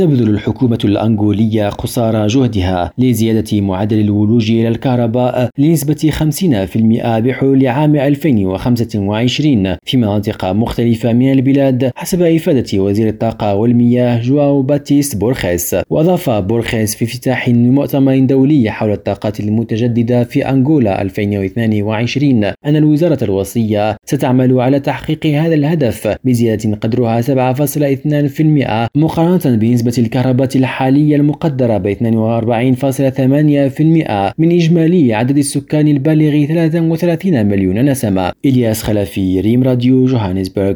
تبذل الحكومة الأنغولية قصارى جهدها لزيادة معدل الولوج إلى الكهرباء لنسبة 50% بحلول عام 2025 في مناطق مختلفة من البلاد حسب إفادة وزير الطاقة والمياه جواو باتيست بورخيس. وأضاف بورخيس في افتتاح مؤتمر دولي حول الطاقات المتجددة في أنغولا 2022 أن الوزارة الوصية ستعمل على تحقيق هذا الهدف بزيادة قدرها 7.2% مقارنة الكهرباء الحالية المقدرة ب 42.8% من إجمالي عدد السكان البالغ 33 مليون نسمة. إلياس خلفي ريم راديو جوهانسبرغ.